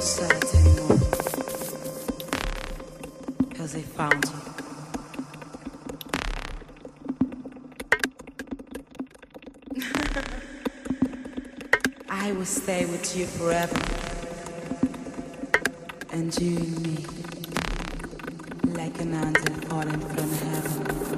I ain't anymore. Cause they found you. I will stay with you forever. And you and me, like an angel falling from heaven.